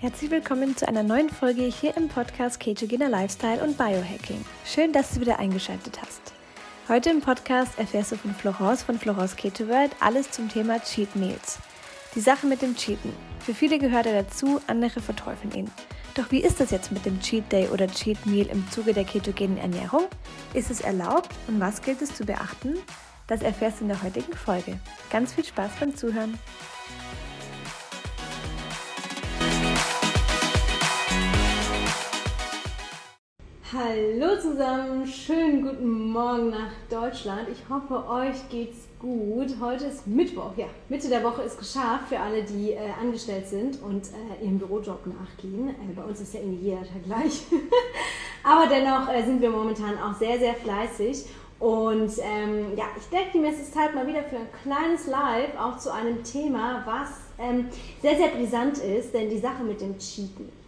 Herzlich willkommen zu einer neuen Folge hier im Podcast Ketogener Lifestyle und Biohacking. Schön, dass du wieder eingeschaltet hast. Heute im Podcast erfährst du von Florence von Florence Keto World alles zum Thema Cheat Meals. Die Sache mit dem Cheaten. Für viele gehört er dazu, andere verteufeln ihn. Doch wie ist das jetzt mit dem Cheat Day oder Cheat Meal im Zuge der ketogenen Ernährung? Ist es erlaubt und was gilt es zu beachten? Das erfährst du in der heutigen Folge. Ganz viel Spaß beim Zuhören. Hallo zusammen, schönen guten Morgen nach Deutschland. Ich hoffe, euch geht's gut. Heute ist Mittwoch, ja, Mitte der Woche ist geschafft für alle, die äh, angestellt sind und äh, ihrem Bürojob nachgehen. Äh, bei uns ist ja irgendwie jeder Tag gleich. Aber dennoch äh, sind wir momentan auch sehr, sehr fleißig. Und ähm, ja, ich denke, mir ist es Zeit mal wieder für ein kleines Live, auch zu einem Thema, was ähm, sehr, sehr brisant ist, denn die Sache mit dem Cheaten.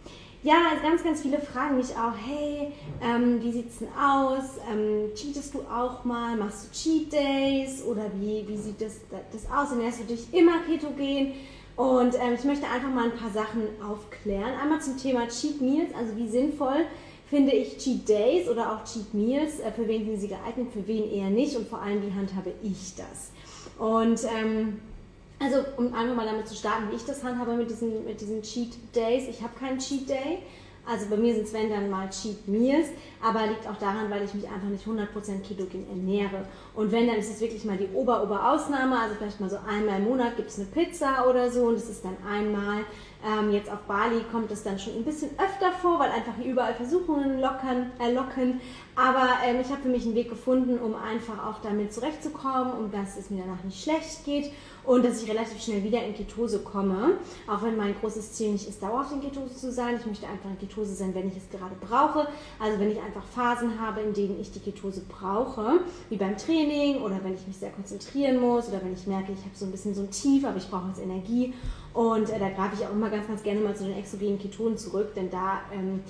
Ja, ganz, ganz viele fragen mich auch, hey, ähm, wie sieht's denn aus? Ähm, cheatest du auch mal? Machst du Cheat Days? Oder wie, wie sieht das, das aus? Ernährst du dich immer ketogen? Und ähm, ich möchte einfach mal ein paar Sachen aufklären. Einmal zum Thema Cheat Meals, also wie sinnvoll finde ich Cheat Days oder auch Cheat Meals, äh, für wen sind sie geeignet, für wen eher nicht und vor allem, wie handhabe ich das? Und ähm, also um einfach mal damit zu starten, wie ich das handhabe mit diesen, mit diesen Cheat Days. Ich habe keinen Cheat Day. Also bei mir sind es wenn dann mal Cheat Meals, aber liegt auch daran, weil ich mich einfach nicht 100% ketogen ernähre. Und wenn, dann ist es wirklich mal die Ober-Ober-Ausnahme, also vielleicht mal so einmal im Monat gibt es eine Pizza oder so und das ist dann einmal. Ähm, jetzt auf Bali kommt es dann schon ein bisschen öfter vor, weil einfach überall Versuchungen lockern, äh, locken. Aber ähm, ich habe für mich einen Weg gefunden, um einfach auch damit zurechtzukommen und dass es mir danach nicht schlecht geht und dass ich relativ schnell wieder in Ketose komme. Auch wenn mein großes Ziel nicht ist, dauerhaft in Ketose zu sein. Ich möchte einfach in Ketose sein, wenn ich es gerade brauche. Also wenn ich einfach Phasen habe, in denen ich die Ketose brauche, wie beim Training oder wenn ich mich sehr konzentrieren muss oder wenn ich merke, ich habe so ein bisschen so ein Tief, aber ich brauche jetzt Energie. Und äh, da greife ich auch immer ganz, ganz gerne mal zu den exogenen Ketonen zurück, denn da ähm,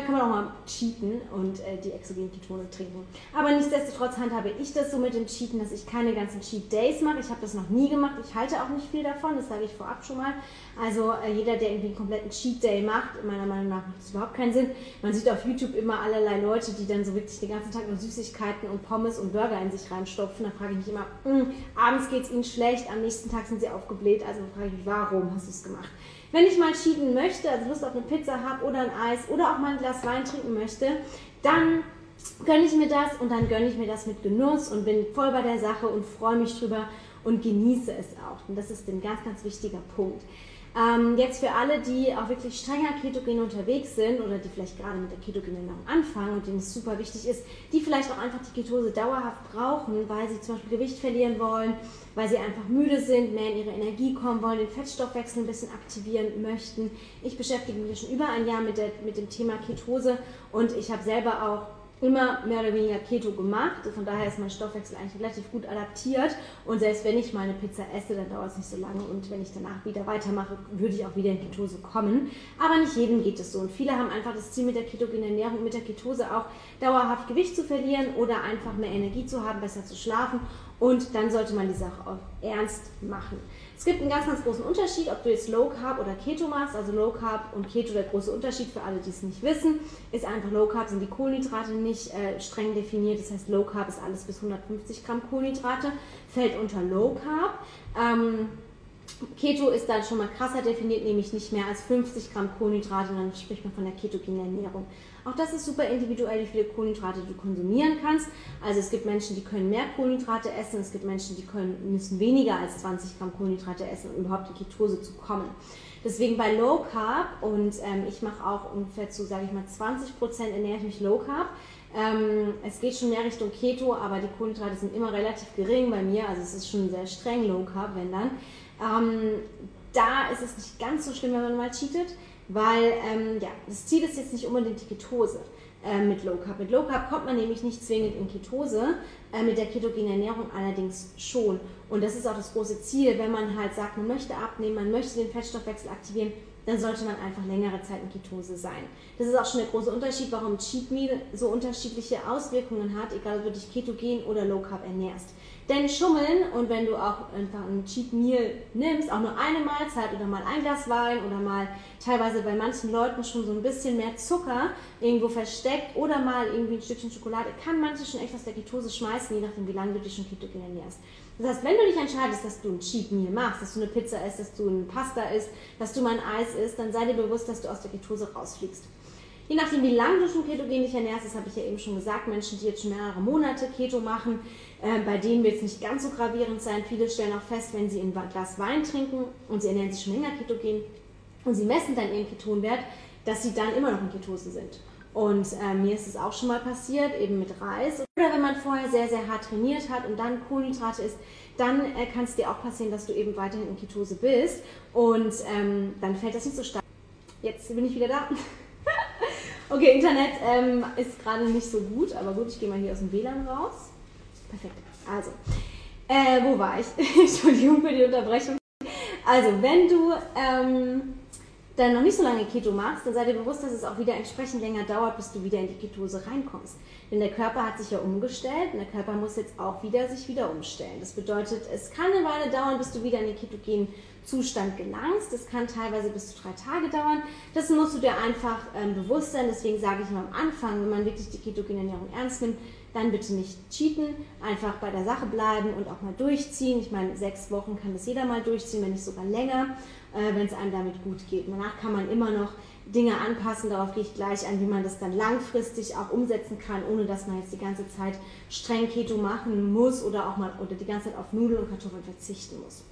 kann man auch mal cheaten und äh, die exogenen Ketone trinken. Aber nichtsdestotrotz handhabe ich das so mit dem Cheaten, dass ich keine ganzen Cheat Days mache. Ich habe das noch nie gemacht. Ich halte auch nicht viel davon, das sage ich vorab schon mal. Also äh, jeder, der irgendwie einen kompletten Cheat Day macht, meiner Meinung nach macht das überhaupt keinen Sinn. Man sieht auf YouTube immer allerlei Leute, die dann so wirklich den ganzen Tag nur Süßigkeiten und Pommes und Burger in sich reinstopfen. Da frage ich mich immer, hm, abends geht es ihnen schlecht, am nächsten Tag sind sie aufgebläht. Also frage ich mich, warum hast du es gemacht? Wenn ich mal cheaten möchte, also Lust auf eine Pizza habe oder ein Eis oder auch mal ein Glas Wein trinken möchte, dann gönne ich mir das und dann gönne ich mir das mit Genuss und bin voll bei der Sache und freue mich drüber und genieße es auch. Und das ist ein ganz, ganz wichtiger Punkt. Ähm, jetzt für alle, die auch wirklich strenger ketogen unterwegs sind oder die vielleicht gerade mit der ketogenen Ernährung anfangen und denen es super wichtig ist, die vielleicht auch einfach die Ketose dauerhaft brauchen, weil sie zum Beispiel Gewicht verlieren wollen, weil sie einfach müde sind, mehr in ihre Energie kommen wollen, den Fettstoffwechsel ein bisschen aktivieren möchten. Ich beschäftige mich schon über ein Jahr mit, der, mit dem Thema Ketose und ich habe selber auch immer mehr oder weniger Keto gemacht. Von daher ist mein Stoffwechsel eigentlich relativ gut adaptiert. Und selbst wenn ich mal eine Pizza esse, dann dauert es nicht so lange. Und wenn ich danach wieder weitermache, würde ich auch wieder in Ketose kommen. Aber nicht jedem geht es so. Und viele haben einfach das Ziel mit der ketogenen Ernährung und mit der Ketose auch dauerhaft Gewicht zu verlieren oder einfach mehr Energie zu haben, besser zu schlafen. Und dann sollte man die Sache auch ernst machen. Es gibt einen ganz, ganz großen Unterschied, ob du jetzt Low Carb oder Keto machst. Also Low Carb und Keto, der große Unterschied für alle, die es nicht wissen, ist einfach Low Carb sind die Kohlenhydrate nicht äh, streng definiert. Das heißt, Low Carb ist alles bis 150 Gramm Kohlenhydrate, fällt unter Low Carb. Ähm, Keto ist dann schon mal krasser definiert, nämlich nicht mehr als 50 Gramm Kohlenhydrate und dann spricht man von der ketogenen Ernährung. Auch das ist super individuell, wie viele Kohlenhydrate du konsumieren kannst. Also es gibt Menschen, die können mehr Kohlenhydrate essen, es gibt Menschen, die können, müssen weniger als 20 Gramm Kohlenhydrate essen, um überhaupt in Ketose zu kommen. Deswegen bei Low Carb und ähm, ich mache auch ungefähr zu, sage ich mal, 20 Prozent ernähre ich mich Low Carb. Ähm, es geht schon mehr Richtung Keto, aber die Kohlenhydrate sind immer relativ gering bei mir, also es ist schon sehr streng Low Carb, wenn dann. Ähm, da ist es nicht ganz so schlimm, wenn man mal cheatet, weil ähm, ja, das Ziel ist jetzt nicht unbedingt die Ketose äh, mit Low Carb. Mit Low Carb kommt man nämlich nicht zwingend in Ketose, äh, mit der ketogenen Ernährung allerdings schon. Und das ist auch das große Ziel, wenn man halt sagt, man möchte abnehmen, man möchte den Fettstoffwechsel aktivieren, dann sollte man einfach längere Zeit in Ketose sein. Das ist auch schon der große Unterschied, warum Cheat Meal so unterschiedliche Auswirkungen hat, egal ob du dich ketogen oder low carb ernährst. Denn Schummeln und wenn du auch einfach ein Cheat Meal nimmst, auch nur eine Mahlzeit oder mal ein Glas Wein oder mal teilweise bei manchen Leuten schon so ein bisschen mehr Zucker irgendwo versteckt oder mal irgendwie ein Stückchen Schokolade, kann manche schon echt aus der Ketose schmeißen, je nachdem wie lange du dich schon ketogen ernährst. Das heißt, wenn du dich entscheidest, dass du ein Cheat Meal machst, dass du eine Pizza isst, dass du ein Pasta isst, dass du mal ein Eis isst, dann sei dir bewusst, dass du aus der Ketose rausfliegst. Je nachdem, wie lange du schon ketogen dich ernährst, das habe ich ja eben schon gesagt, Menschen, die jetzt schon mehrere Monate Keto machen, äh, bei denen wird es nicht ganz so gravierend sein. Viele stellen auch fest, wenn sie ein Glas Wein trinken und sie ernähren sich schon länger ketogen und sie messen dann ihren Ketonwert, dass sie dann immer noch in Ketose sind. Und äh, mir ist es auch schon mal passiert, eben mit Reis. Oder wenn man vorher sehr, sehr hart trainiert hat und dann Kohlenhydrate isst, dann äh, kann es dir auch passieren, dass du eben weiterhin in Ketose bist. Und ähm, dann fällt das nicht so stark. Jetzt bin ich wieder da. Okay, Internet ähm, ist gerade nicht so gut, aber gut, ich gehe mal hier aus dem WLAN raus. Perfekt. Also, äh, wo war ich? Entschuldigung für die Unterbrechung. Also, wenn du ähm, dann noch nicht so lange Keto machst, dann sei dir bewusst, dass es auch wieder entsprechend länger dauert, bis du wieder in die Ketose reinkommst. Denn der Körper hat sich ja umgestellt und der Körper muss jetzt auch wieder sich wieder umstellen. Das bedeutet, es kann eine Weile dauern, bis du wieder in den ketogenen Zustand gelangst. Das kann teilweise bis zu drei Tage dauern. Das musst du dir einfach ähm, bewusst sein. Deswegen sage ich mal am Anfang, wenn man wirklich die ketogene Ernährung ernst nimmt, dann bitte nicht cheaten, einfach bei der Sache bleiben und auch mal durchziehen. Ich meine, sechs Wochen kann das jeder mal durchziehen, wenn nicht sogar länger, äh, wenn es einem damit gut geht. Danach kann man immer noch Dinge anpassen, darauf gehe ich gleich an, wie man das dann langfristig auch umsetzen kann, ohne dass man jetzt die ganze Zeit streng Keto machen muss oder auch mal oder die ganze Zeit auf Nudeln und Kartoffeln verzichten muss.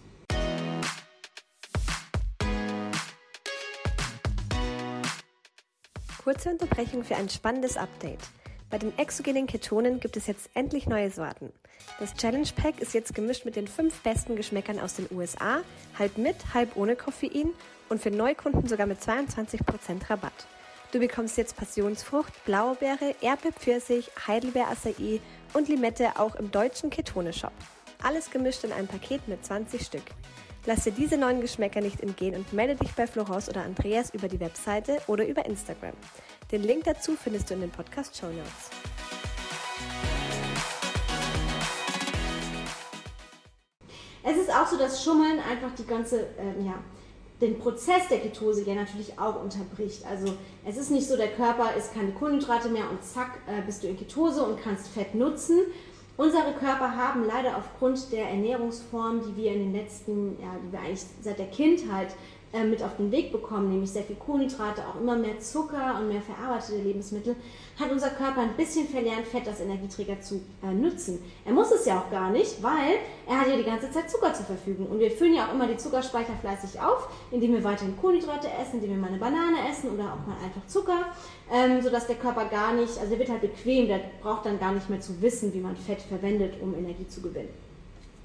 Kurze Unterbrechung für ein spannendes Update. Bei den exogenen Ketonen gibt es jetzt endlich neue Sorten. Das Challenge Pack ist jetzt gemischt mit den fünf besten Geschmäckern aus den USA, halb mit, halb ohne Koffein und für Neukunden sogar mit 22% Rabatt. Du bekommst jetzt Passionsfrucht, Blaubeere, Erdbeer, Pfirsich, Heidelbeer, Acai und Limette auch im deutschen Ketone-Shop. Alles gemischt in einem Paket mit 20 Stück. Lass dir diese neuen Geschmäcker nicht entgehen und melde dich bei Florence oder Andreas über die Webseite oder über Instagram. Den Link dazu findest du in den Podcast Show Notes. Es ist auch so, dass Schummeln einfach die ganze, äh, ja, den Prozess der Ketose ja natürlich auch unterbricht. Also es ist nicht so, der Körper isst keine Kohlenhydrate mehr und zack, äh, bist du in Ketose und kannst Fett nutzen. Unsere Körper haben leider aufgrund der Ernährungsform, die wir in den letzten, ja, die wir eigentlich seit der Kindheit äh, mit auf den Weg bekommen, nämlich sehr viel Kohlenhydrate, auch immer mehr Zucker und mehr verarbeitete Lebensmittel, hat unser Körper ein bisschen verlernt, Fett als Energieträger zu äh, nutzen. Er muss es ja auch gar nicht, weil er hat ja die ganze Zeit Zucker zur Verfügung. Und wir füllen ja auch immer die Zuckerspeicher fleißig auf, indem wir weiterhin Kohlenhydrate essen, indem wir mal eine Banane essen oder auch mal einfach Zucker, ähm, sodass der Körper gar nicht, also der wird halt bequem, der braucht dann gar nicht mehr zu wissen, wie man Fett verwendet, um Energie zu gewinnen.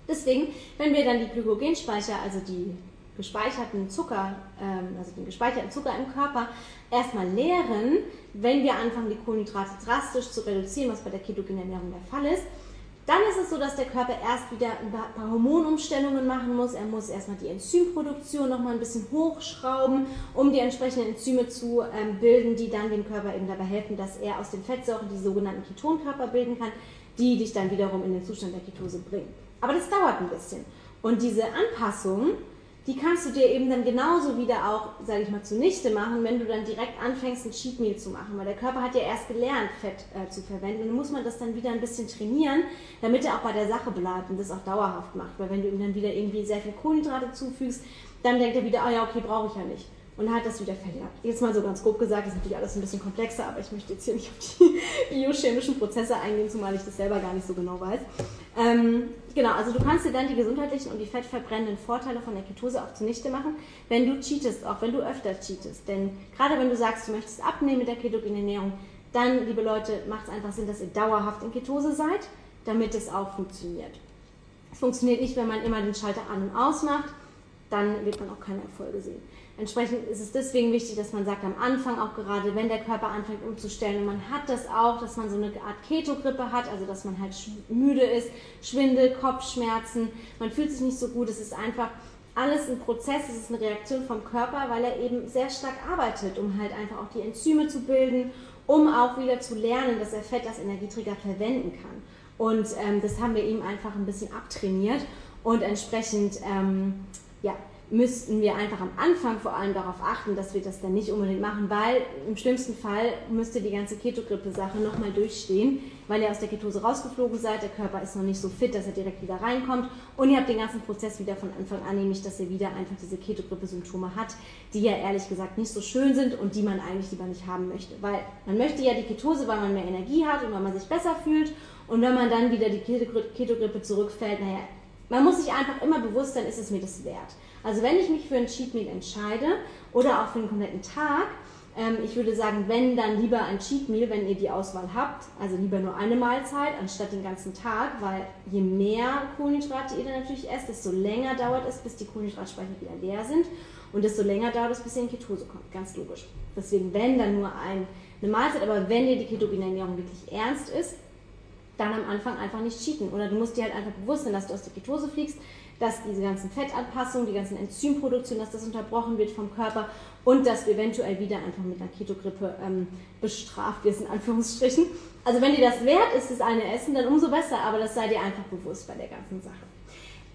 Deswegen, wenn wir dann die Glykogenspeicher, also die gespeicherten Zucker, ähm, also den gespeicherten Zucker im Körper erstmal leeren, wenn wir anfangen, die Kohlenhydrate drastisch zu reduzieren, was bei der ketogenen Ernährung der Fall ist. Dann ist es so, dass der Körper erst wieder ein paar Hormonumstellungen machen muss. Er muss erstmal die Enzymproduktion nochmal ein bisschen hochschrauben, um die entsprechenden Enzyme zu ähm, bilden, die dann dem Körper eben dabei helfen, dass er aus den Fettsäuren die sogenannten Ketonkörper bilden kann, die dich dann wiederum in den Zustand der Ketose bringen. Aber das dauert ein bisschen. Und diese Anpassung die kannst du dir eben dann genauso wieder auch, sage ich mal, zunichte machen, wenn du dann direkt anfängst, ein Cheat Meal zu machen. Weil der Körper hat ja erst gelernt, Fett äh, zu verwenden. Und dann muss man das dann wieder ein bisschen trainieren, damit er auch bei der Sache bleibt und das auch dauerhaft macht. Weil wenn du ihm dann wieder irgendwie sehr viel Kohlenhydrate zufügst, dann denkt er wieder, ah ja, okay, brauche ich ja nicht und hat das wieder verjagt. Jetzt mal so ganz grob gesagt, das ist natürlich alles ein bisschen komplexer, aber ich möchte jetzt hier nicht auf die biochemischen Prozesse eingehen, zumal ich das selber gar nicht so genau weiß. Ähm, genau, also du kannst dir dann die gesundheitlichen und die fettverbrennenden Vorteile von der Ketose auch zunichte machen, wenn du cheatest, auch wenn du öfter cheatest. Denn gerade wenn du sagst, du möchtest abnehmen mit der ketogenen Ernährung, dann, liebe Leute, macht es einfach Sinn, dass ihr dauerhaft in Ketose seid, damit es auch funktioniert. Es funktioniert nicht, wenn man immer den Schalter an und aus macht, dann wird man auch keine Erfolge sehen. Entsprechend ist es deswegen wichtig, dass man sagt, am Anfang auch gerade, wenn der Körper anfängt umzustellen und man hat das auch, dass man so eine Art Keto-Grippe hat, also dass man halt müde ist, Schwindel, Kopfschmerzen, man fühlt sich nicht so gut. Es ist einfach alles ein Prozess, es ist eine Reaktion vom Körper, weil er eben sehr stark arbeitet, um halt einfach auch die Enzyme zu bilden, um auch wieder zu lernen, dass er Fett als Energieträger verwenden kann. Und ähm, das haben wir ihm einfach ein bisschen abtrainiert und entsprechend, ähm, ja, müssten wir einfach am Anfang vor allem darauf achten, dass wir das dann nicht unbedingt machen, weil im schlimmsten Fall müsste die ganze Ketogrippe-Sache nochmal durchstehen, weil ihr aus der Ketose rausgeflogen seid, der Körper ist noch nicht so fit, dass er direkt wieder reinkommt und ihr habt den ganzen Prozess wieder von Anfang an, nämlich dass er wieder einfach diese Ketogrippe-Symptome hat, die ja ehrlich gesagt nicht so schön sind und die man eigentlich lieber nicht haben möchte, weil man möchte ja die Ketose, weil man mehr Energie hat und weil man sich besser fühlt und wenn man dann wieder die Ketogrippe zurückfällt, naja, man muss sich einfach immer bewusst sein, ist es mir das wert. Also wenn ich mich für ein Cheat Meal entscheide oder auch für einen kompletten Tag, ähm, ich würde sagen, wenn dann lieber ein Cheat Meal, wenn ihr die Auswahl habt, also lieber nur eine Mahlzeit anstatt den ganzen Tag, weil je mehr Kohlenhydrate ihr dann natürlich esst, desto länger dauert es, bis die Kohlenhydratspeicher wieder leer sind und desto länger dauert es, bis ihr in Ketose kommt. Ganz logisch. Deswegen, wenn dann nur ein, eine Mahlzeit, aber wenn dir die ketogene Ernährung wirklich ernst ist, dann am Anfang einfach nicht cheaten. Oder du musst dir halt einfach bewusst sein, dass du aus der Ketose fliegst, dass diese ganzen Fettanpassungen, die ganzen Enzymproduktion, dass das unterbrochen wird vom Körper und dass du eventuell wieder einfach mit einer Ketogrippe ähm, bestraft wirst, in Anführungsstrichen. Also wenn dir das wert ist, das eine Essen, dann umso besser, aber das sei dir einfach bewusst bei der ganzen Sache.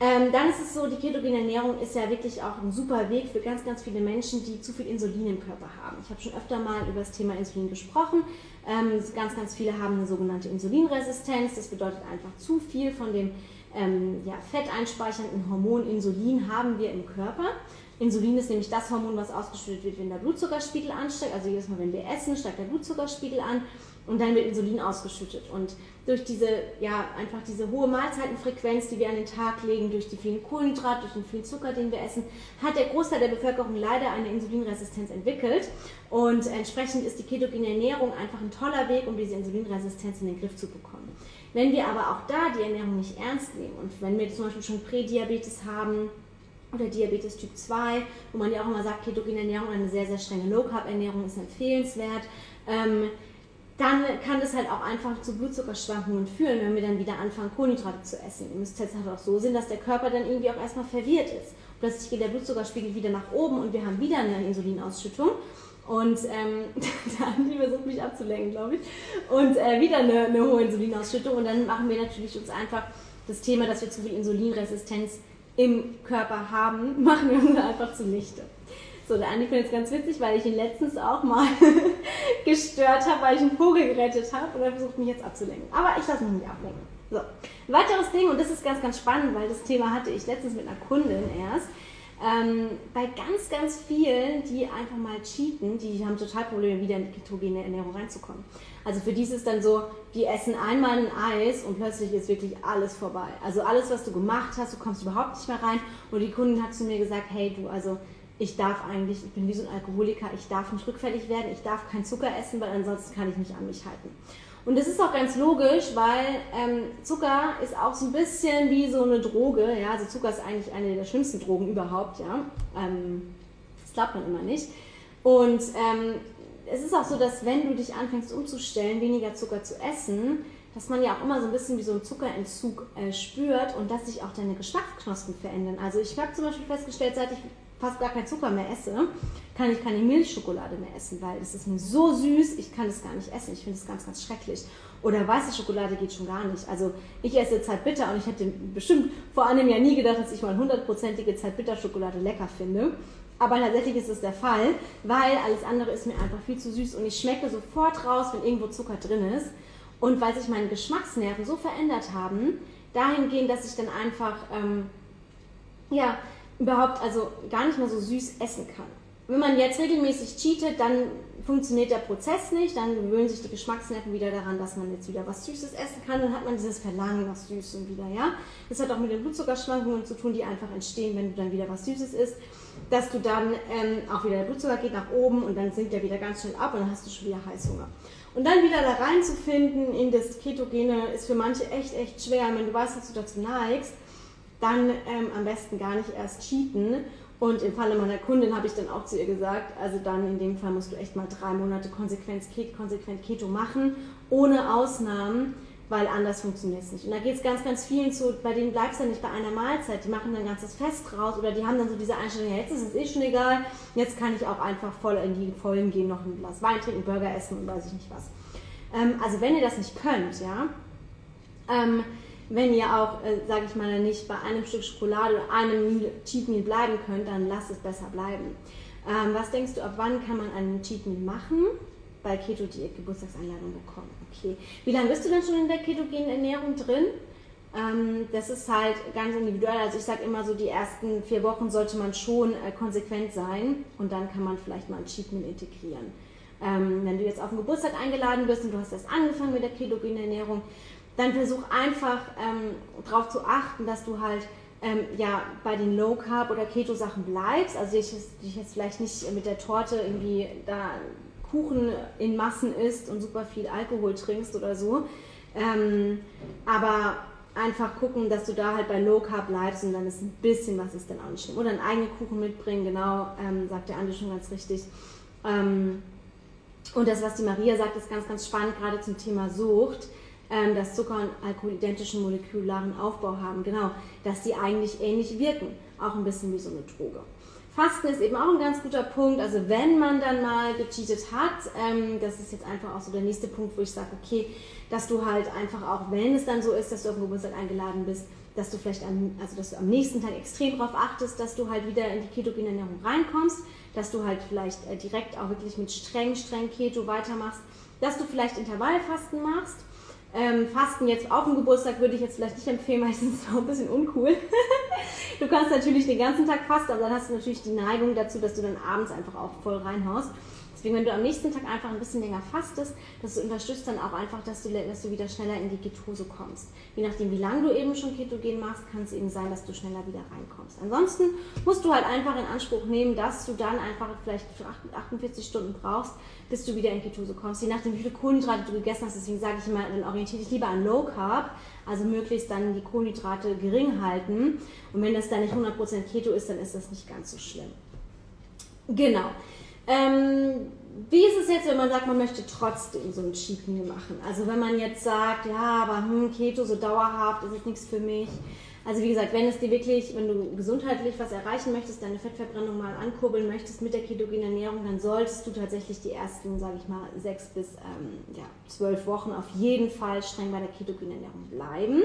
Ähm, dann ist es so, die ketogene Ernährung ist ja wirklich auch ein super Weg für ganz, ganz viele Menschen, die zu viel Insulin im Körper haben. Ich habe schon öfter mal über das Thema Insulin gesprochen. Ähm, ganz, ganz viele haben eine sogenannte Insulinresistenz. Das bedeutet einfach zu viel von dem ähm, ja, fetteinspeichernden Hormon Insulin haben wir im Körper. Insulin ist nämlich das Hormon, was ausgeschüttet wird, wenn der Blutzuckerspiegel ansteigt. Also jedes Mal, wenn wir essen, steigt der Blutzuckerspiegel an und dann wird Insulin ausgeschüttet. Und durch diese, ja, einfach diese hohe Mahlzeitenfrequenz, die wir an den Tag legen, durch die vielen Kohlenhydrate, durch den vielen Zucker, den wir essen, hat der Großteil der Bevölkerung leider eine Insulinresistenz entwickelt. Und entsprechend ist die ketogene Ernährung einfach ein toller Weg, um diese Insulinresistenz in den Griff zu bekommen. Wenn wir aber auch da die Ernährung nicht ernst nehmen und wenn wir zum Beispiel schon Prädiabetes haben, oder Diabetes Typ 2, wo man ja auch immer sagt, ketogene Ernährung, eine sehr, sehr strenge Low-Carb-Ernährung ist empfehlenswert. Ähm, dann kann das halt auch einfach zu Blutzuckerschwankungen führen, wenn wir dann wieder anfangen, Kohlenhydrate zu essen. Ihr müsst jetzt halt auch so sehen, dass der Körper dann irgendwie auch erstmal verwirrt ist. Plötzlich geht der Blutzuckerspiegel wieder nach oben und wir haben wieder eine Insulinausschüttung. Und ähm, der Andi versucht mich abzulenken, glaube ich. Und äh, wieder eine, eine hohe Insulinausschüttung. Und dann machen wir natürlich uns einfach das Thema, dass wir zu viel Insulinresistenz im Körper haben, machen wir uns einfach zunichte. So, der Andi findet es ganz witzig, weil ich ihn letztens auch mal gestört habe, weil ich einen Vogel gerettet habe und er versucht mich jetzt abzulenken. Aber ich lasse mich nicht ablenken. So, ein weiteres Ding, und das ist ganz, ganz spannend, weil das Thema hatte ich letztens mit einer Kundin erst. Ähm, bei ganz, ganz vielen, die einfach mal cheaten, die haben total Probleme, wieder in die ketogene Ernährung reinzukommen. Also für die ist es dann so, die essen einmal ein Eis und plötzlich ist wirklich alles vorbei. Also alles, was du gemacht hast, du kommst überhaupt nicht mehr rein. Und die Kundin hat zu mir gesagt, hey du, also ich darf eigentlich, ich bin wie so ein Alkoholiker, ich darf nicht rückfällig werden, ich darf kein Zucker essen, weil ansonsten kann ich nicht an mich halten. Und das ist auch ganz logisch, weil ähm, Zucker ist auch so ein bisschen wie so eine Droge. Ja? Also Zucker ist eigentlich eine der schlimmsten Drogen überhaupt. Ja? Ähm, das glaubt man immer nicht. Und ähm, es ist auch so, dass wenn du dich anfängst umzustellen, weniger Zucker zu essen, dass man ja auch immer so ein bisschen wie so einen Zuckerentzug äh, spürt und dass sich auch deine Geschmacksknospen verändern. Also ich habe zum Beispiel festgestellt, seit ich fast gar keinen Zucker mehr esse, kann ich keine Milchschokolade mehr essen, weil es ist mir so süß, ich kann das gar nicht essen. Ich finde es ganz, ganz schrecklich. Oder weiße Schokolade geht schon gar nicht. Also ich esse jetzt bitter und ich hätte bestimmt vor einem Jahr nie gedacht, dass ich mal hundertprozentige Zeitbitter-Schokolade lecker finde. Aber tatsächlich ist es der Fall, weil alles andere ist mir einfach viel zu süß und ich schmecke sofort raus, wenn irgendwo Zucker drin ist. Und weil sich meine Geschmacksnerven so verändert haben, dahingehend, dass ich dann einfach ähm, ja, überhaupt also gar nicht mehr so süß essen kann. Wenn man jetzt regelmäßig cheatet, dann funktioniert der Prozess nicht, dann gewöhnen sich die Geschmacksnerven wieder daran, dass man jetzt wieder was Süßes essen kann, dann hat man dieses Verlangen nach Süßem wieder, ja. Das hat auch mit den Blutzuckerschwankungen zu tun, die einfach entstehen, wenn du dann wieder was Süßes isst, dass du dann ähm, auch wieder der Blutzucker geht nach oben und dann sinkt er wieder ganz schnell ab und dann hast du schon wieder Heißhunger. Und dann wieder da reinzufinden in das Ketogene ist für manche echt, echt schwer. Wenn du weißt, dass du dazu neigst, dann ähm, am besten gar nicht erst cheaten Und im Falle meiner Kundin habe ich dann auch zu ihr gesagt, also dann in dem Fall musst du echt mal drei Monate konsequent, konsequent Keto machen, ohne Ausnahmen, weil anders funktioniert es nicht. Und da geht es ganz, ganz vielen zu, bei denen bleibst du nicht bei einer Mahlzeit, die machen dann ganzes Fest raus oder die haben dann so diese Einstellung, ja, jetzt ist es eh schon egal, jetzt kann ich auch einfach voll in die Vollen gehen, noch ein Glas Wein trinken, Burger essen und weiß ich nicht was. Ähm, also wenn ihr das nicht könnt, ja, ähm, wenn ihr auch, äh, sage ich mal, nicht bei einem Stück Schokolade oder einem Cheat Meal bleiben könnt, dann lasst es besser bleiben. Ähm, was denkst du, ab wann kann man einen Cheat Meal machen? Bei Keto-Diät Geburtstagseinladung bekommen. Okay. Wie lange bist du denn schon in der ketogenen Ernährung drin? Ähm, das ist halt ganz individuell. Also ich sage immer so, die ersten vier Wochen sollte man schon äh, konsequent sein und dann kann man vielleicht mal ein Cheat Meal integrieren. Ähm, wenn du jetzt auf den Geburtstag eingeladen bist und du hast erst angefangen mit der ketogenen Ernährung, dann versuch einfach ähm, darauf zu achten, dass du halt ähm, ja, bei den Low Carb oder Keto Sachen bleibst. Also dich, dich jetzt vielleicht nicht mit der Torte irgendwie da Kuchen in Massen isst und super viel Alkohol trinkst oder so. Ähm, aber einfach gucken, dass du da halt bei Low Carb bleibst und dann ist ein bisschen was ist dann auch nicht schlimm. Oder einen eigenen Kuchen mitbringen, genau, ähm, sagt der Andi schon ganz richtig. Ähm, und das, was die Maria sagt, ist ganz, ganz spannend, gerade zum Thema Sucht ähm, dass Zucker und Alkohol identischen molekularen Aufbau haben, genau, dass die eigentlich ähnlich wirken, auch ein bisschen wie so eine Droge. Fasten ist eben auch ein ganz guter Punkt. Also wenn man dann mal gecheatet hat, ähm, das ist jetzt einfach auch so der nächste Punkt, wo ich sage, okay, dass du halt einfach auch, wenn es dann so ist, dass du auf den Geburtstag eingeladen bist, dass du vielleicht am, also dass du am nächsten Tag extrem darauf achtest, dass du halt wieder in die ketogene Ernährung reinkommst, dass du halt vielleicht äh, direkt auch wirklich mit streng, streng Keto weitermachst, dass du vielleicht Intervallfasten machst ähm, Fasten jetzt auf dem Geburtstag würde ich jetzt vielleicht nicht empfehlen, meistens auch ein bisschen uncool. du kannst natürlich den ganzen Tag fasten, aber dann hast du natürlich die Neigung dazu, dass du dann abends einfach auch voll reinhaust. Deswegen, wenn du am nächsten Tag einfach ein bisschen länger fastest, das unterstützt dann auch einfach, dass du, dass du wieder schneller in die Ketose kommst. Je nachdem, wie lange du eben schon Ketogen machst, kann es eben sein, dass du schneller wieder reinkommst. Ansonsten musst du halt einfach in Anspruch nehmen, dass du dann einfach vielleicht für 48 Stunden brauchst, bis du wieder in Ketose kommst. Je nachdem, wie viele Kohlenhydrate du gegessen hast, deswegen sage ich immer, dann orientiere dich lieber an Low Carb, also möglichst dann die Kohlenhydrate gering halten. Und wenn das dann nicht 100% Keto ist, dann ist das nicht ganz so schlimm. Genau. Ähm, wie ist es jetzt, wenn man sagt, man möchte trotzdem so ein Cheat Meal machen? Also wenn man jetzt sagt, ja, aber hm, Keto so dauerhaft, ist nichts für mich. Also wie gesagt, wenn es dir wirklich, wenn du gesundheitlich was erreichen möchtest, deine Fettverbrennung mal ankurbeln möchtest mit der ketogenen Ernährung, dann solltest du tatsächlich die ersten, sage ich mal, sechs bis ähm, ja, zwölf Wochen auf jeden Fall streng bei der ketogenen Ernährung bleiben.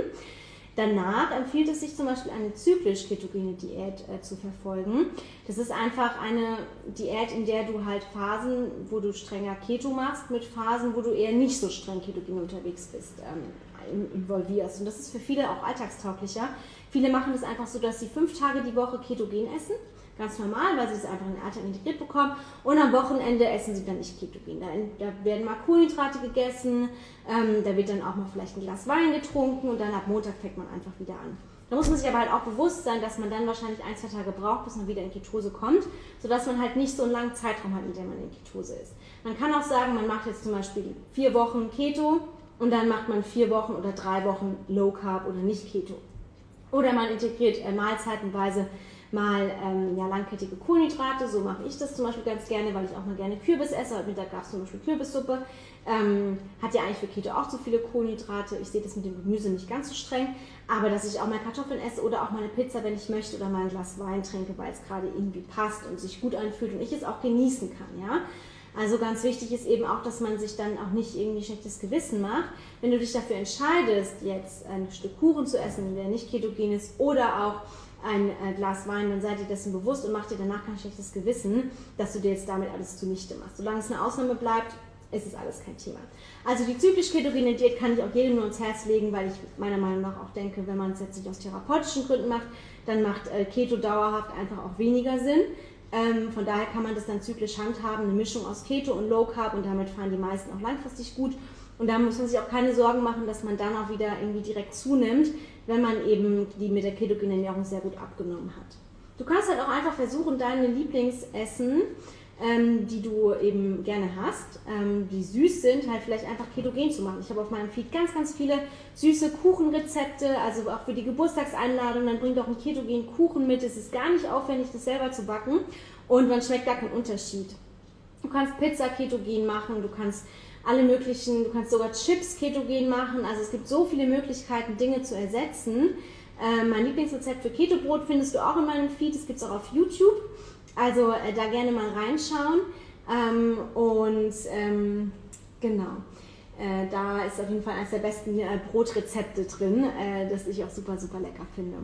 Danach empfiehlt es sich zum Beispiel eine zyklisch ketogene Diät äh, zu verfolgen. Das ist einfach eine Diät, in der du halt Phasen, wo du strenger Keto machst, mit Phasen, wo du eher nicht so streng ketogen unterwegs bist, ähm, involvierst. Und das ist für viele auch alltagstauglicher. Viele machen das einfach so, dass sie fünf Tage die Woche ketogen essen ganz normal, weil sie es einfach in den Alltag integriert bekommen. Und am Wochenende essen sie dann nicht ketogen. Da, da werden mal Kohlenhydrate gegessen, ähm, da wird dann auch mal vielleicht ein Glas Wein getrunken und dann ab Montag fängt man einfach wieder an. Da muss man sich aber halt auch bewusst sein, dass man dann wahrscheinlich ein, zwei Tage braucht, bis man wieder in Ketose kommt, sodass man halt nicht so einen langen Zeitraum hat, in dem man in Ketose ist. Man kann auch sagen, man macht jetzt zum Beispiel vier Wochen Keto und dann macht man vier Wochen oder drei Wochen Low Carb oder nicht Keto. Oder man integriert äh, mahlzeitenweise mal ähm, ja, langkettige Kohlenhydrate, so mache ich das zum Beispiel ganz gerne, weil ich auch mal gerne Kürbis esse. Heute Mittag gab es zum Beispiel Kürbissuppe. Ähm, hat ja eigentlich für Keto auch zu viele Kohlenhydrate. Ich sehe das mit dem Gemüse nicht ganz so streng, aber dass ich auch mal Kartoffeln esse oder auch mal eine Pizza, wenn ich möchte, oder mal ein Glas Wein trinke, weil es gerade irgendwie passt und sich gut anfühlt und ich es auch genießen kann, ja. Also ganz wichtig ist eben auch, dass man sich dann auch nicht irgendwie schlechtes Gewissen macht. Wenn du dich dafür entscheidest, jetzt ein Stück Kuchen zu essen, der nicht ketogen ist, oder auch ein äh, Glas Wein, dann seid ihr dessen bewusst und macht dir danach kein schlechtes Gewissen, dass du dir jetzt damit alles zunichte machst. Solange es eine Ausnahme bleibt, ist es alles kein Thema. Also die zyklisch ketogene Diät kann ich auch jedem nur ans Herz legen, weil ich meiner Meinung nach auch denke, wenn man es jetzt nicht aus therapeutischen Gründen macht, dann macht äh, Keto dauerhaft einfach auch weniger Sinn. Ähm, von daher kann man das dann zyklisch handhaben, eine Mischung aus Keto und Low Carb und damit fahren die meisten auch langfristig gut. Und da muss man sich auch keine Sorgen machen, dass man dann auch wieder irgendwie direkt zunimmt, wenn man eben die mit der ketogenen Ernährung sehr gut abgenommen hat. Du kannst halt auch einfach versuchen, deine Lieblingsessen ähm, die du eben gerne hast, ähm, die süß sind, halt vielleicht einfach ketogen zu machen. Ich habe auf meinem Feed ganz, ganz viele süße Kuchenrezepte, also auch für die Geburtstagseinladung, dann bring doch einen ketogen Kuchen mit. Es ist gar nicht aufwendig, das selber zu backen und man schmeckt gar keinen Unterschied. Du kannst Pizza ketogen machen, du kannst alle möglichen, du kannst sogar Chips ketogen machen. Also es gibt so viele Möglichkeiten, Dinge zu ersetzen. Äh, mein Lieblingsrezept für Ketobrot findest du auch in meinem Feed, das gibt es auch auf YouTube. Also äh, da gerne mal reinschauen. Ähm, und ähm, genau, äh, da ist auf jeden Fall eines der besten äh, Brotrezepte drin, äh, das ich auch super, super lecker finde.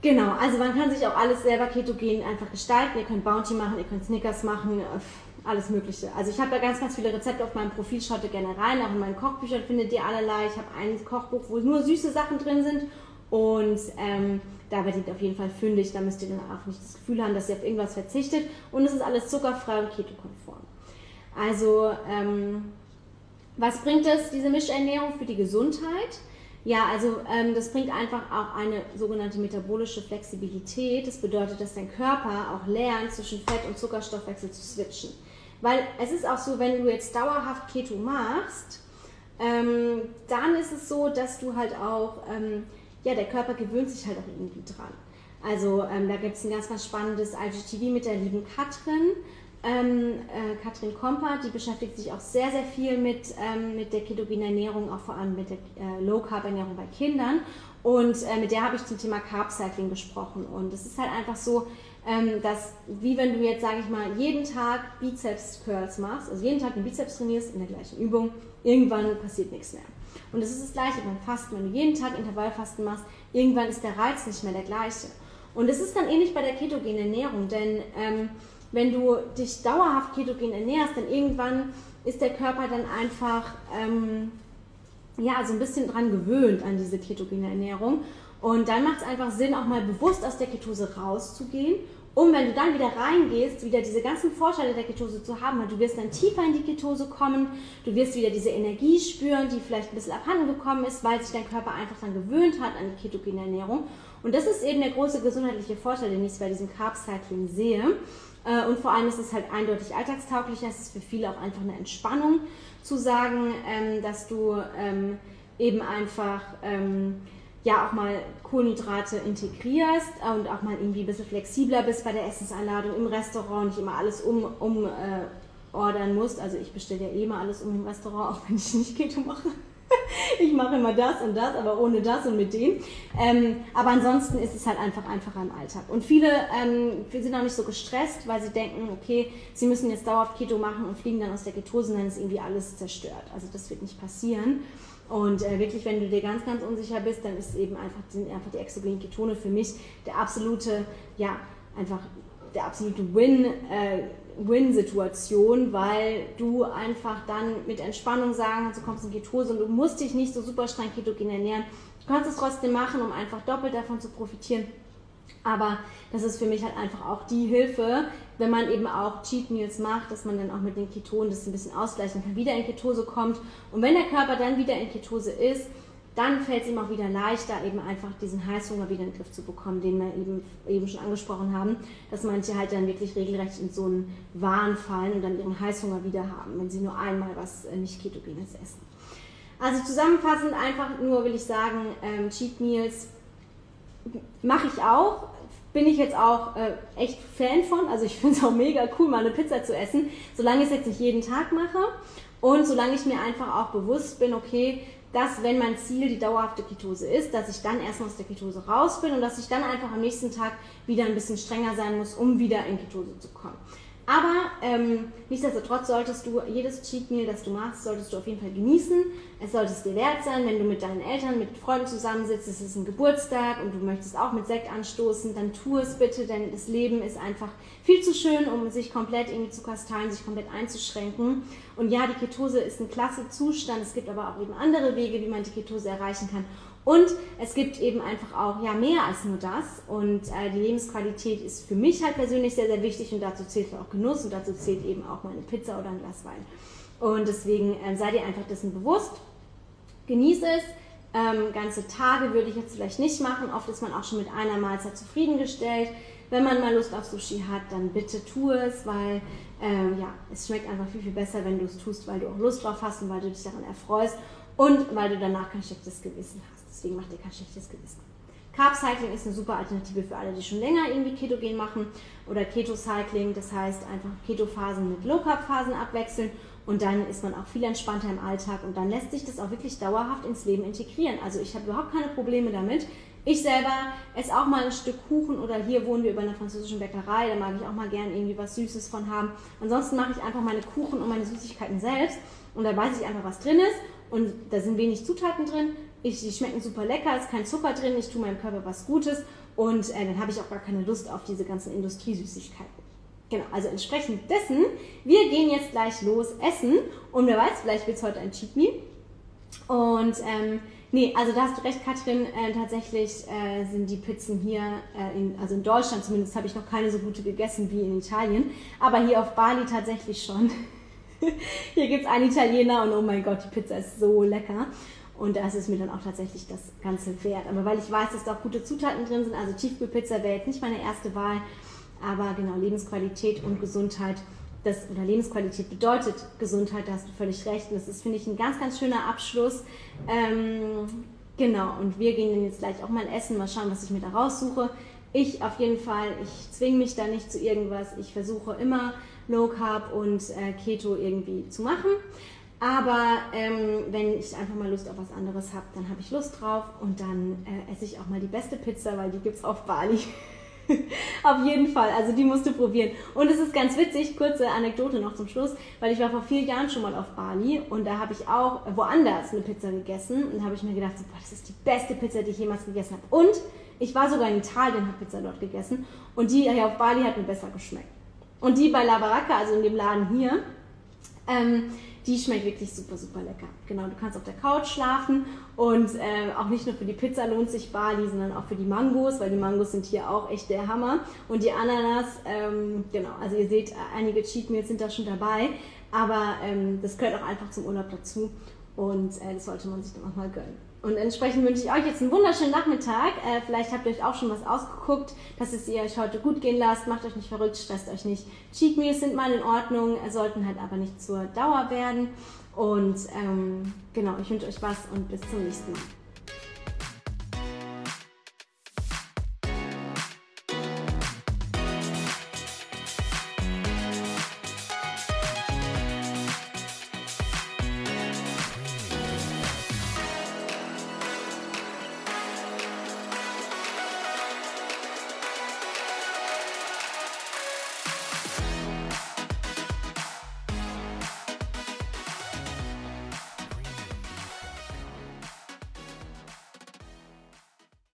Genau, also man kann sich auch alles selber ketogen einfach gestalten. Ihr könnt Bounty machen, ihr könnt Snickers machen, äh, alles Mögliche. Also ich habe da ganz, ganz viele Rezepte auf meinem Profil, schaut ihr gerne rein. Auch in meinen Kochbüchern findet ihr allerlei. Ich habe ein Kochbuch, wo nur süße Sachen drin sind und ähm, da werdet ihr auf jeden Fall fündig. Da müsst ihr dann auch nicht das Gefühl haben, dass ihr auf irgendwas verzichtet. Und es ist alles zuckerfrei und ketokonform. Also, ähm, was bringt es, diese Mischernährung für die Gesundheit? Ja, also ähm, das bringt einfach auch eine sogenannte metabolische Flexibilität. Das bedeutet, dass dein Körper auch lernt, zwischen Fett- und Zuckerstoffwechsel zu switchen. Weil es ist auch so, wenn du jetzt dauerhaft Keto machst, ähm, dann ist es so, dass du halt auch ähm, ja, der Körper gewöhnt sich halt auch irgendwie dran. Also ähm, da gibt es ein ganz, ganz spannendes IGTV mit der lieben Katrin. Ähm, äh, Katrin Komper, die beschäftigt sich auch sehr, sehr viel mit, ähm, mit der ketogenen Ernährung, auch vor allem mit der äh, Low-Carb-Ernährung bei Kindern. Und äh, mit der habe ich zum Thema Carb-Cycling gesprochen. Und es ist halt einfach so, ähm, dass, wie wenn du jetzt, sage ich mal, jeden Tag Bizeps-Curls machst, also jeden Tag den Bizeps trainierst in der gleichen Übung, irgendwann passiert nichts mehr. Und das ist das Gleiche beim Fasten. Wenn du jeden Tag Intervallfasten machst, irgendwann ist der Reiz nicht mehr der gleiche. Und es ist dann ähnlich bei der ketogenen Ernährung, denn ähm, wenn du dich dauerhaft ketogen ernährst, dann irgendwann ist der Körper dann einfach ähm, ja, so ein bisschen dran gewöhnt an diese ketogene Ernährung. Und dann macht es einfach Sinn, auch mal bewusst aus der Ketose rauszugehen um, wenn du dann wieder reingehst, wieder diese ganzen Vorteile der Ketose zu haben, weil du wirst dann tiefer in die Ketose kommen, du wirst wieder diese Energie spüren, die vielleicht ein bisschen abhanden gekommen ist, weil sich dein Körper einfach dann gewöhnt hat an die ketogene Ernährung. Und das ist eben der große gesundheitliche Vorteil, den ich bei diesem Carb Cycling sehe. Äh, und vor allem ist es halt eindeutig alltagstauglich. Es ist für viele auch einfach eine Entspannung zu sagen, ähm, dass du ähm, eben einfach ähm, ja auch mal Kohlenhydrate integrierst und auch mal irgendwie ein bisschen flexibler bist bei der Essenseinladung im Restaurant, nicht immer alles um, um äh, ordern musst. Also ich bestelle ja eh immer alles um im Restaurant, auch wenn ich nicht Keto mache. ich mache immer das und das, aber ohne das und mit dem. Ähm, aber ansonsten ist es halt einfach einfacher im Alltag. Und viele ähm, sind auch nicht so gestresst, weil sie denken, okay, sie müssen jetzt dauerhaft Keto machen und fliegen dann aus der Ketose dann ist irgendwie alles zerstört. Also das wird nicht passieren. Und äh, wirklich, wenn du dir ganz, ganz unsicher bist, dann ist eben einfach, sind einfach die exogenen Ketone für mich der absolute, ja, einfach der absolute Win, äh, Win-Situation, weil du einfach dann mit Entspannung sagen kannst, du kommst in Ketose und du musst dich nicht so super streng ketogen ernähren. Du kannst es trotzdem machen, um einfach doppelt davon zu profitieren. Aber das ist für mich halt einfach auch die Hilfe, wenn man eben auch Cheat Meals macht, dass man dann auch mit den Ketonen das ein bisschen ausgleichen kann, wieder in Ketose kommt. Und wenn der Körper dann wieder in Ketose ist, dann fällt es ihm auch wieder leichter, eben einfach diesen Heißhunger wieder in den Griff zu bekommen, den wir eben, eben schon angesprochen haben, dass manche halt dann wirklich regelrecht in so einen Wahn fallen und dann ihren Heißhunger wieder haben, wenn sie nur einmal was äh, nicht ketogenes essen. Also zusammenfassend einfach nur will ich sagen, ähm, Cheat Meals mache ich auch, bin ich jetzt auch äh, echt Fan von. Also ich finde es auch mega cool, mal eine Pizza zu essen, solange ich es jetzt nicht jeden Tag mache und solange ich mir einfach auch bewusst bin, okay, dass wenn mein Ziel die dauerhafte Ketose ist, dass ich dann erstmal aus der Ketose raus bin und dass ich dann einfach am nächsten Tag wieder ein bisschen strenger sein muss, um wieder in Ketose zu kommen. Aber ähm, nichtsdestotrotz solltest du jedes Cheat Meal, das du machst, solltest du auf jeden Fall genießen. Es sollte es dir wert sein, wenn du mit deinen Eltern, mit Freunden zusammensitzt, es ist ein Geburtstag und du möchtest auch mit Sekt anstoßen, dann tu es bitte, denn das Leben ist einfach viel zu schön, um sich komplett irgendwie zu kasteilen, sich komplett einzuschränken. Und ja, die Ketose ist ein klasse Zustand. Es gibt aber auch eben andere Wege, wie man die Ketose erreichen kann. Und es gibt eben einfach auch ja mehr als nur das. Und äh, die Lebensqualität ist für mich halt persönlich sehr, sehr wichtig und dazu zählt auch Genuss und dazu zählt eben auch mal eine Pizza oder ein Glas Wein. Und deswegen äh, seid ihr einfach dessen bewusst. Genieße es. Ähm, ganze Tage würde ich jetzt vielleicht nicht machen. Oft ist man auch schon mit einer Mahlzeit zufriedengestellt. wenn man mal Lust auf Sushi hat, dann bitte tu es, weil ähm, ja, es schmeckt einfach viel, viel besser, wenn du es tust, weil du auch Lust drauf hast und weil du dich daran erfreust und weil du danach kein schlechtes Gewissen hast. Deswegen mach dir kein schlechtes Gewissen. Carb Cycling ist eine super Alternative für alle, die schon länger irgendwie Ketogen machen oder Keto Cycling, das heißt einfach Keto-Phasen mit Low Carb Phasen abwechseln und dann ist man auch viel entspannter im Alltag und dann lässt sich das auch wirklich dauerhaft ins Leben integrieren. Also ich habe überhaupt keine Probleme damit. Ich selber esse auch mal ein Stück Kuchen oder hier wohnen wir über einer französischen Bäckerei, da mag ich auch mal gern irgendwie was Süßes von haben. Ansonsten mache ich einfach meine Kuchen und meine Süßigkeiten selbst und da weiß ich einfach, was drin ist und da sind wenig Zutaten drin. Ich, die schmecken super lecker, ist kein Zucker drin, ich tue meinem Körper was Gutes und äh, dann habe ich auch gar keine Lust auf diese ganzen Industriesüßigkeiten. Genau, also entsprechend dessen, wir gehen jetzt gleich los essen und wer weiß, vielleicht wird es heute ein Cheat Meal. Und ähm, nee, also da hast du recht, Katrin, äh, tatsächlich äh, sind die Pizzen hier, äh, in, also in Deutschland zumindest habe ich noch keine so gute gegessen wie in Italien, aber hier auf Bali tatsächlich schon. hier gibt es einen Italiener und oh mein Gott, die Pizza ist so lecker. Und das ist mir dann auch tatsächlich das Ganze wert. Aber weil ich weiß, dass da auch gute Zutaten drin sind, also Tiefkühlpizza wäre jetzt nicht meine erste Wahl, aber genau, Lebensqualität und Gesundheit, das, oder Lebensqualität bedeutet Gesundheit, da hast du völlig recht. Und das ist, finde ich, ein ganz, ganz schöner Abschluss. Ähm, genau, und wir gehen dann jetzt gleich auch mal essen, mal schauen, was ich mir da raussuche. Ich auf jeden Fall, ich zwinge mich da nicht zu irgendwas. Ich versuche immer Low Carb und äh, Keto irgendwie zu machen. Aber ähm, wenn ich einfach mal Lust auf was anderes habe, dann habe ich Lust drauf und dann äh, esse ich auch mal die beste Pizza, weil die gibt es auf Bali. auf jeden Fall, also die musst du probieren. Und es ist ganz witzig, kurze Anekdote noch zum Schluss, weil ich war vor vier Jahren schon mal auf Bali und da habe ich auch woanders eine Pizza gegessen und habe ich mir gedacht, so, boah, das ist die beste Pizza, die ich jemals gegessen habe. Und ich war sogar in Italien, habe Pizza dort gegessen und die hier auf Bali hat mir besser geschmeckt. Und die bei La Baracca, also in dem Laden hier, ähm, die schmeckt wirklich super, super lecker. Genau, du kannst auf der Couch schlafen und äh, auch nicht nur für die Pizza lohnt sich Bali, sondern auch für die Mangos, weil die Mangos sind hier auch echt der Hammer. Und die Ananas, ähm, genau, also ihr seht, einige Cheat Meals sind da schon dabei, aber ähm, das gehört auch einfach zum Urlaub dazu und äh, das sollte man sich dann auch mal gönnen. Und entsprechend wünsche ich euch jetzt einen wunderschönen Nachmittag. Äh, vielleicht habt ihr euch auch schon was ausgeguckt, dass es ihr euch heute gut gehen lasst. Macht euch nicht verrückt, stresst euch nicht. Cheat Meals sind mal in Ordnung, sollten halt aber nicht zur Dauer werden. Und ähm, genau, ich wünsche euch was und bis zum nächsten Mal.